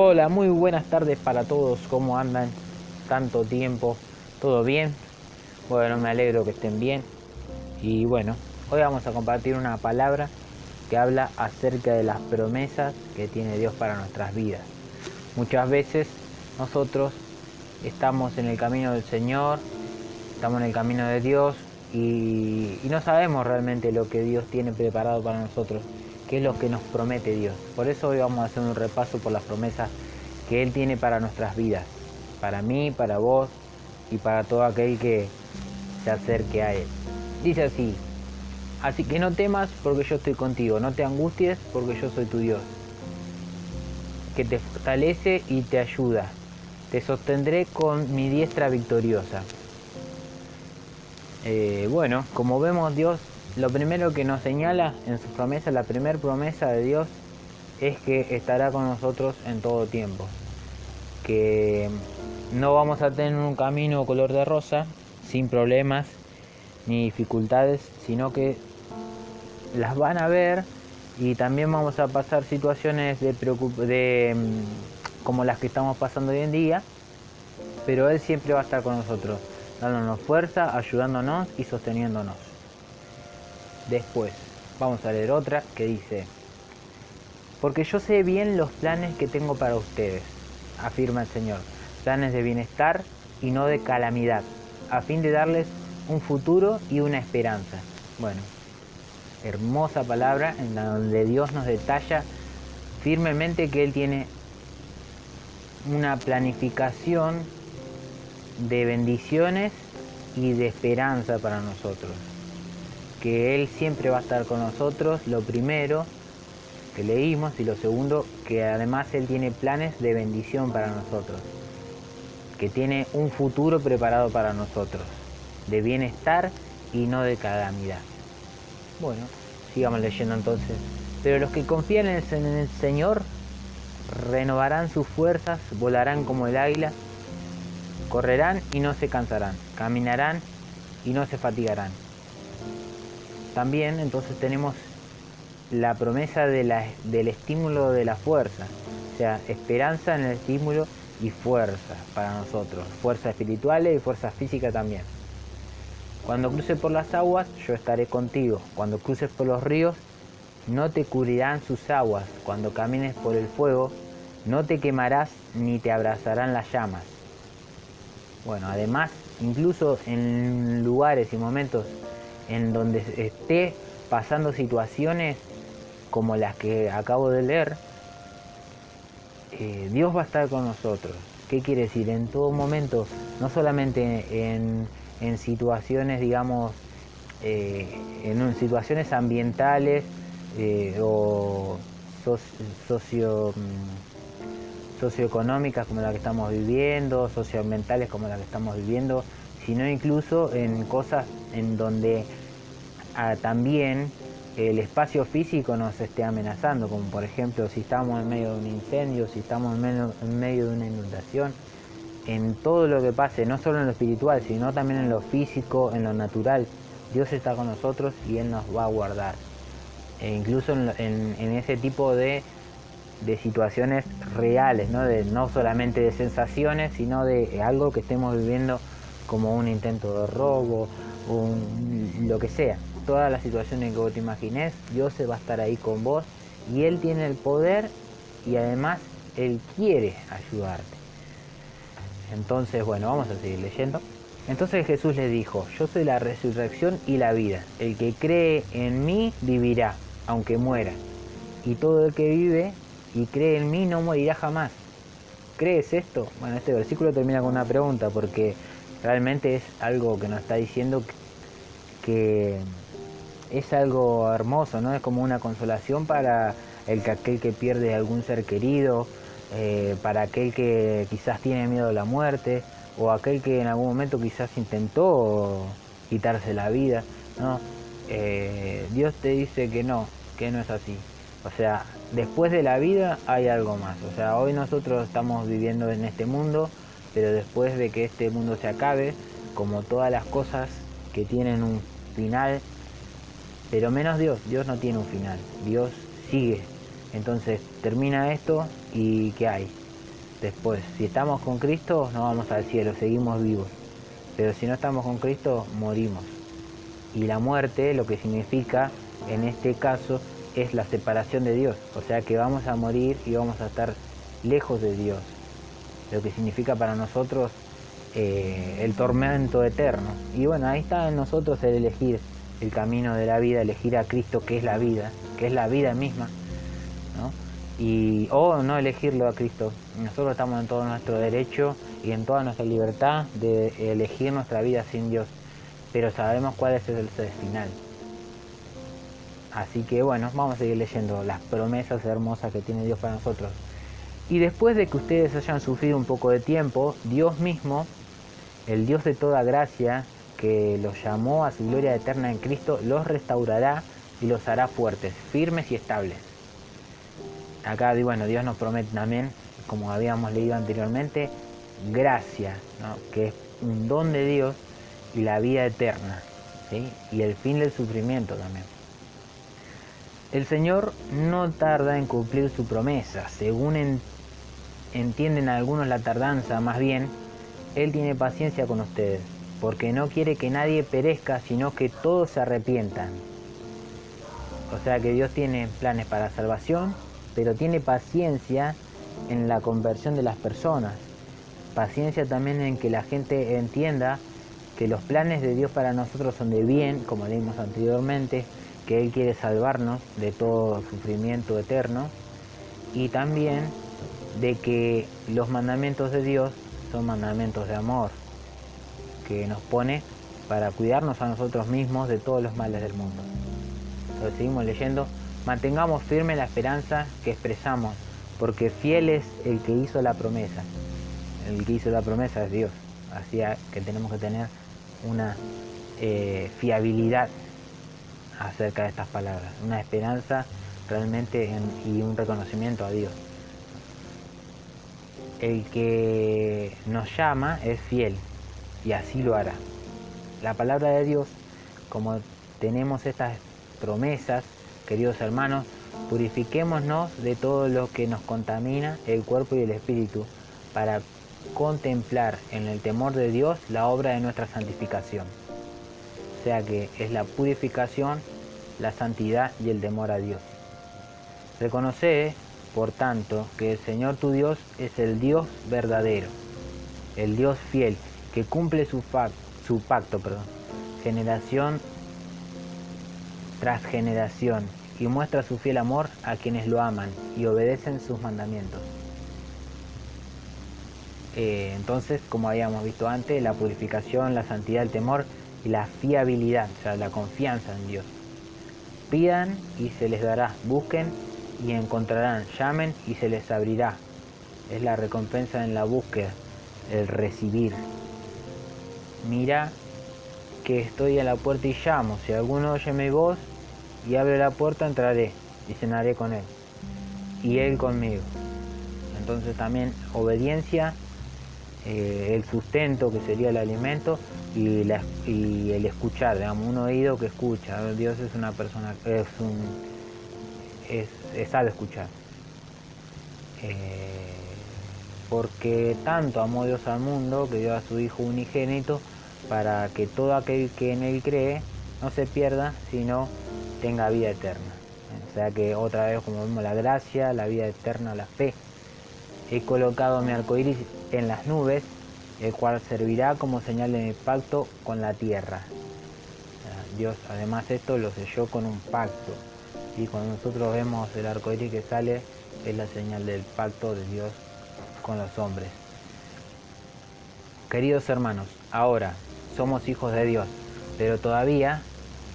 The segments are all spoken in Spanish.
Hola, muy buenas tardes para todos. ¿Cómo andan? Tanto tiempo. ¿Todo bien? Bueno, me alegro que estén bien. Y bueno, hoy vamos a compartir una palabra que habla acerca de las promesas que tiene Dios para nuestras vidas. Muchas veces nosotros estamos en el camino del Señor, estamos en el camino de Dios y, no sabemos realmente lo que Dios tiene preparado para nosotros qué es lo que nos promete Dios. Por eso hoy vamos a hacer un repaso por las promesas que Él tiene para nuestras vidas, para mí, para vos y para todo aquel que se acerque a Él. Dice así, así que no temas porque yo estoy contigo, no te angusties porque yo soy tu Dios, que te fortalece y te ayuda, te sostendré con mi diestra victoriosa. Eh, bueno, como vemos Dios lo primero que nos señala en su promesa, la primera promesa de Dios, es que estará con nosotros en todo tiempo. Que no vamos a tener un camino color de rosa, sin problemas ni dificultades, sino que las van a ver y también vamos a pasar situaciones de, de mm, como las que estamos pasando hoy en día, pero Él siempre va a estar con nosotros, dándonos fuerza, ayudándonos y sosteniéndonos. Después, vamos a leer otra que dice, porque yo sé bien los planes que tengo para ustedes, afirma el Señor, planes de bienestar y no de calamidad, a fin de darles un futuro y una esperanza. Bueno, hermosa palabra en donde Dios nos detalla firmemente que Él tiene una planificación de bendiciones y de esperanza para nosotros que Él siempre va a estar con nosotros, lo primero que leímos, y lo segundo, que además Él tiene planes de bendición para nosotros, que tiene un futuro preparado para nosotros, de bienestar y no de calamidad. Bueno, sigamos leyendo entonces. Pero los que confían en el Señor renovarán sus fuerzas, volarán como el águila, correrán y no se cansarán, caminarán y no se fatigarán. También entonces tenemos la promesa del estímulo de la fuerza, o sea, esperanza en el estímulo y fuerza para nosotros, fuerza espiritual y fuerza física también. Cuando cruces por las aguas, yo estaré contigo. Cuando cruces por los ríos, no te cubrirán sus aguas. Cuando camines por el fuego, no te quemarás ni te abrazarán las llamas. Bueno, además, incluso en lugares y momentos en donde esté pasando situaciones como las que acabo de leer, eh, Dios va a estar con nosotros. ¿Qué quiere decir? En todo momento, no solamente en, situaciones, digamos, eh, en situaciones ambientales eh, o socio, mm, socioeconómicas como la que estamos viviendo, socioambientales como la que estamos viviendo, sino incluso en cosas en donde también el espacio físico nos esté amenazando, como por ejemplo si estamos en medio de un incendio, si estamos en medio, de una inundación, en todo lo que pase, no solo en lo espiritual, sino también en lo físico, en lo natural, Dios está con nosotros y Él nos va a guardar. E incluso en, ese tipo de, situaciones reales, ¿no? No solamente de sensaciones, sino de algo que estemos viviendo como un intento de robo, un, lo que sea. Todas las situaciones que vos te imagines, Dios va a estar ahí con vos y Él tiene el poder y además Él quiere ayudarte. Entonces, bueno, vamos a seguir leyendo. Entonces Jesús le dijo, yo soy la resurrección y la vida. El que cree en mí vivirá, aunque muera. Y todo el que vive y cree en mí no morirá jamás. ¿Crees esto? Bueno, este versículo termina con una pregunta porque realmente es algo que nos está diciendo que es algo hermoso, ¿no? Es como una consolación para el que aquel que pierde algún ser querido, eh, para aquel que quizás tiene miedo a la muerte, o aquel que en algún momento quizás intentó quitarse la vida, ¿no? Eh, Dios te dice que no, que no es así. O sea, después de la vida hay algo más. O sea, hoy nosotros estamos viviendo en este mundo, pero después de que este mundo se acabe, como todas las cosas que tienen un final, pero menos Dios, Dios no tiene un final, Dios sigue Entonces termina esto y ¿qué hay? Después, si estamos con Cristo, no vamos al cielo, seguimos vivos. Pero si no estamos con Cristo, morimos. Y la muerte, lo que significa en este caso, es la separación de Dios. O sea que vamos a morir y vamos a estar lejos de Dios. Lo que significa para nosotros eh, el tormento eterno. Y bueno, ahí está en nosotros el elegir el camino de la vida, elegir a Cristo que es la vida, que es la vida misma, ¿no? Y, o no elegirlo a Cristo. Nosotros estamos en todo nuestro derecho y en toda nuestra libertad de elegir nuestra vida sin Dios, pero sabemos cuál es el final. Así que bueno, vamos a seguir leyendo las promesas hermosas que tiene Dios para nosotros. Y después de que ustedes hayan sufrido un poco de tiempo, Dios mismo, el Dios de toda gracia, que los llamó a su gloria eterna en Cristo, los restaurará y los hará fuertes, firmes y estables. Acá, bueno, Dios nos promete también, como habíamos leído anteriormente, gracia, que es un don de Dios y la vida eterna, y el fin del sufrimiento también. El Señor no tarda en cumplir su promesa, según entienden algunos la tardanza, más bien, Él tiene paciencia con ustedes porque no quiere que nadie perezca, sino que todos se arrepientan. O sea que Dios tiene planes para salvación, pero tiene paciencia en la conversión de las personas. Paciencia también en que la gente entienda que los planes de Dios para nosotros son de bien, como leímos anteriormente, que Él quiere salvarnos de todo sufrimiento eterno, y también de que los mandamientos de Dios son mandamientos de amor que nos pone para cuidarnos a nosotros mismos de todos los males del mundo. Entonces seguimos leyendo, mantengamos firme la esperanza que expresamos, porque fiel es el que hizo la promesa. El que hizo la promesa es Dios, así que tenemos que tener una eh, fiabilidad acerca de estas palabras, una esperanza realmente y un reconocimiento a Dios. El que nos llama es fiel, y así lo hará. La palabra de Dios, como tenemos estas promesas, queridos hermanos, purifiquémonos de todo lo que nos contamina el cuerpo y el espíritu para contemplar en el temor de Dios la obra de nuestra santificación. O sea que es la purificación, la santidad y el temor a Dios. Reconoce, por tanto, que el Señor tu Dios es el Dios verdadero, el Dios fiel, que cumple su, pacto, perdón, generación tras generación, y muestra su fiel amor a quienes lo aman y obedecen sus mandamientos. Eh, entonces, como habíamos visto antes, la purificación, la santidad, el temor y la fiabilidad, o sea, la confianza en Dios. Pidan y se les dará, busquen y encontrarán, llamen y se les abrirá. Es la recompensa en la búsqueda, el recibir mira que estoy a la puerta y llamo, si alguno oye mi voz y abre la puerta, entraré y cenaré con él, y él conmigo. Entonces también obediencia, eh, el sustento que sería el alimento y, el escuchar, digamos, un oído que escucha. Dios es una persona, es un, es, sabe escuchar. Eh, porque tanto amó Dios al mundo que dio a su Hijo unigénito para que todo aquel que en él cree no se pierda, sino tenga vida eterna. O sea que otra vez, como vemos, la gracia, la vida eterna, la fe. He colocado mi arco iris en las nubes, el cual servirá como señal de mi pacto con la tierra. Dios, además, esto lo selló con un pacto. Y cuando nosotros vemos el arco iris que sale, es la señal del pacto de Dios con los hombres. Queridos hermanos, ahora somos hijos de Dios, pero todavía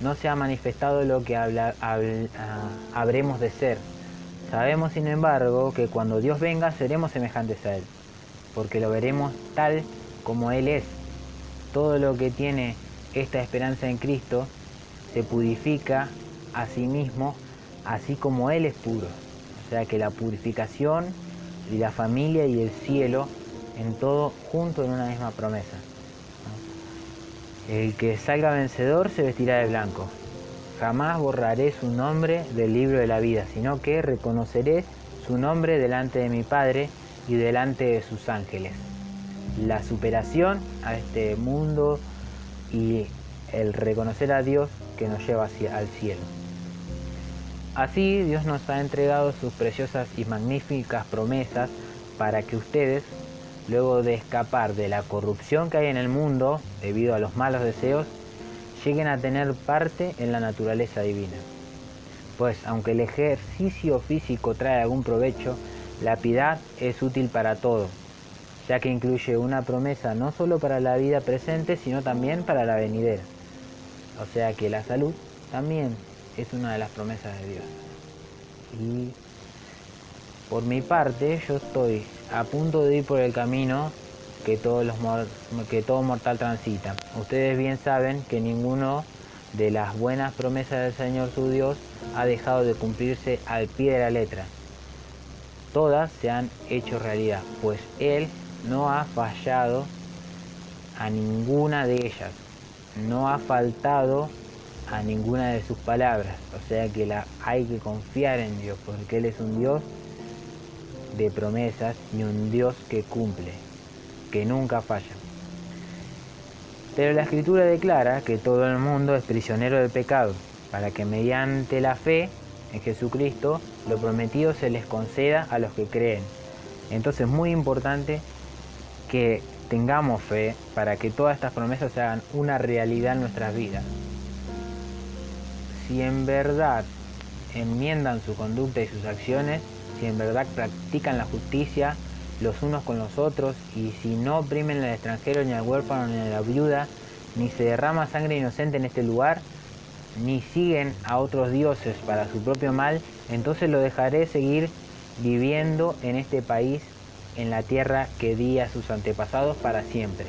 no se ha manifestado lo que habla, ah, habremos de ser. Sabemos, sin embargo, que cuando Dios venga seremos semejantes a Él, porque lo veremos tal como Él es. Todo lo que tiene esta esperanza en Cristo se purifica a sí mismo, así como Él es puro. O sea que la purificación y la familia y el cielo en todo junto en una misma promesa. El que salga vencedor se vestirá de blanco. jamás borraré su nombre del libro de la vida, sino que reconoceré su nombre delante de mi Padre y delante de sus ángeles. La superación a este mundo y el reconocer a Dios que nos lleva hacia, al cielo. Así Dios nos ha entregado sus preciosas y magníficas promesas para que ustedes, luego de escapar de la corrupción que hay en el mundo debido a los malos deseos, lleguen a tener parte en la naturaleza divina. Pues aunque el ejercicio físico trae algún provecho, la piedad es útil para todo, ya que incluye una promesa no solo para la vida presente, sino también para la venidera. O sea que la salud también es una de las promesas de Dios. Y por mi parte, yo estoy a punto de ir por el camino que, todos los, que todo mortal transita. Ustedes bien saben que ninguno de las buenas promesas del Señor su Dios ha dejado de cumplirse al pie de la letra. Todas se han hecho realidad, pues Él no ha fallado a ninguna de ellas, no ha faltado a ninguna de sus palabras, o sea que la, hay que confiar en Dios, porque Él es un Dios de promesas y un Dios que cumple que nunca falla. Pero la escritura declara que todo el mundo es prisionero del pecado, para que mediante la fe en Jesucristo lo prometido se les conceda a los que creen. Entonces es muy importante que tengamos fe para que todas estas promesas se hagan una realidad en nuestras vidas. Si en verdad enmiendan su conducta y sus acciones, si en verdad practican la justicia, los unos con los otros, y si no oprimen al extranjero, ni al huérfano, ni a la viuda, ni se derrama sangre inocente en este lugar, ni siguen a otros dioses para su propio mal, entonces lo dejaré seguir viviendo en este país, en la tierra que di a sus antepasados para siempre.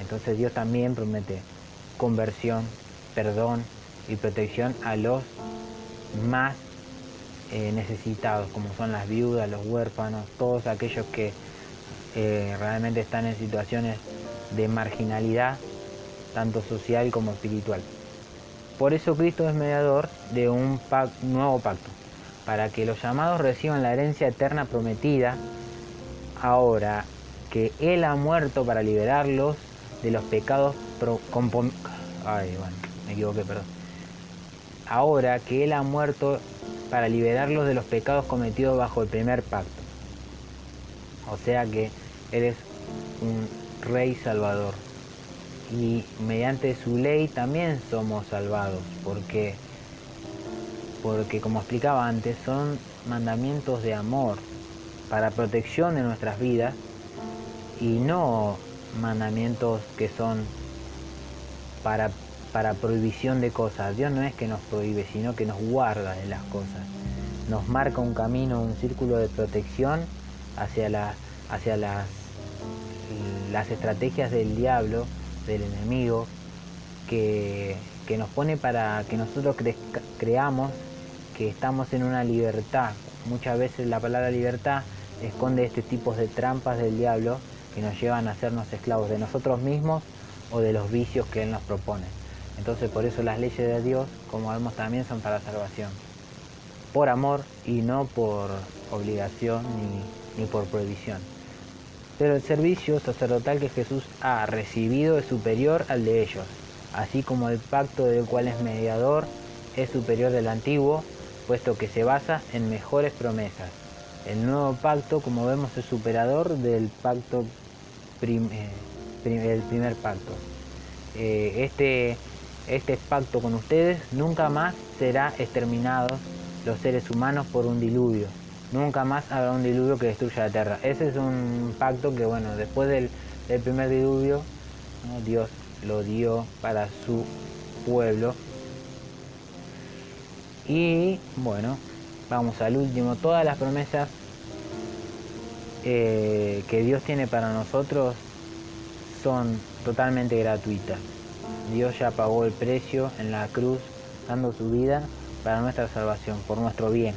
Entonces Dios también promete conversión, perdón y protección a los más eh, necesitados, como son las viudas, los huérfanos, todos aquellos que eh, realmente están en situaciones de marginalidad, tanto social como espiritual. Por eso Cristo es mediador de un nuevo pacto, para que los llamados reciban la herencia eterna prometida, ahora que Él ha muerto para liberarlos de los pecados Ay, bueno, me equivoqué, perdón. Ahora que Él ha muerto para liberarlos de los pecados cometidos bajo el primer pacto. O sea que eres un rey salvador. Y mediante su ley también somos salvados, porque, porque como explicaba antes, son mandamientos de amor para protección de nuestras vidas y no mandamientos que son para para prohibición de cosas. Dios no es que nos prohíbe, sino que nos guarda de las cosas. Nos marca un camino, un círculo de protección hacia, la, hacia las, las estrategias del diablo, del enemigo, que, nos pone para que nosotros creamos que estamos en una libertad. Muchas veces la palabra libertad esconde este tipo de trampas del diablo que nos llevan a hacernos esclavos de nosotros mismos o de los vicios que Él nos propone. Entonces por eso las leyes de Dios, como vemos también, son para salvación. Por amor y no por obligación ni, por prohibición. Pero el servicio sacerdotal que Jesús ha recibido es superior al de ellos, así como el pacto del cual es mediador es superior del antiguo, puesto que se basa en mejores promesas. El nuevo pacto, como vemos, es superador del pacto eh, el primer pacto. Eh, este este pacto con ustedes, nunca más será exterminados los seres humanos por un diluvio. Nunca más habrá un diluvio que destruya la tierra. Ese es un pacto que, bueno, después del, primer diluvio, Dios lo dio para su pueblo. Y bueno, vamos al último. Todas las promesas eh, que Dios tiene para nosotros son totalmente gratuitas. Dios ya pagó el precio en la cruz, dando su vida para nuestra salvación, por nuestro bien.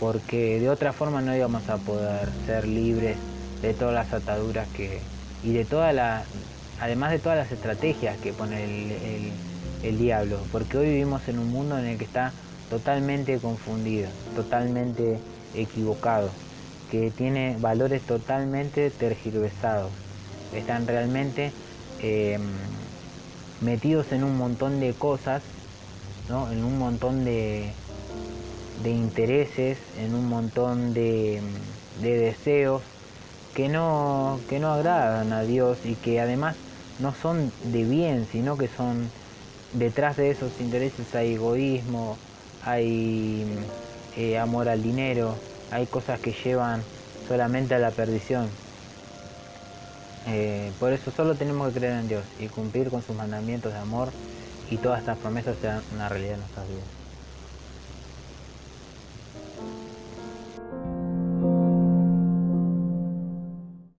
Porque de otra forma no íbamos a poder ser libres de todas las ataduras que y de todas las, además de todas las estrategias que pone el, el diablo, porque hoy vivimos en un mundo en el que está totalmente confundido, totalmente equivocado, que tiene valores totalmente tergiversados, están realmente em, metidos en un montón de cosas, en un montón de, de intereses, en un montón de, de deseos que no, que no agradan a Dios y que además no son de bien, sino que son detrás de esos intereses hay egoísmo, hay eh, amor al dinero, hay cosas que llevan solamente a la perdición. Eh, por eso solo tenemos que creer en Dios y cumplir con sus mandamientos de amor y todas estas promesas sean una realidad en nuestras vidas.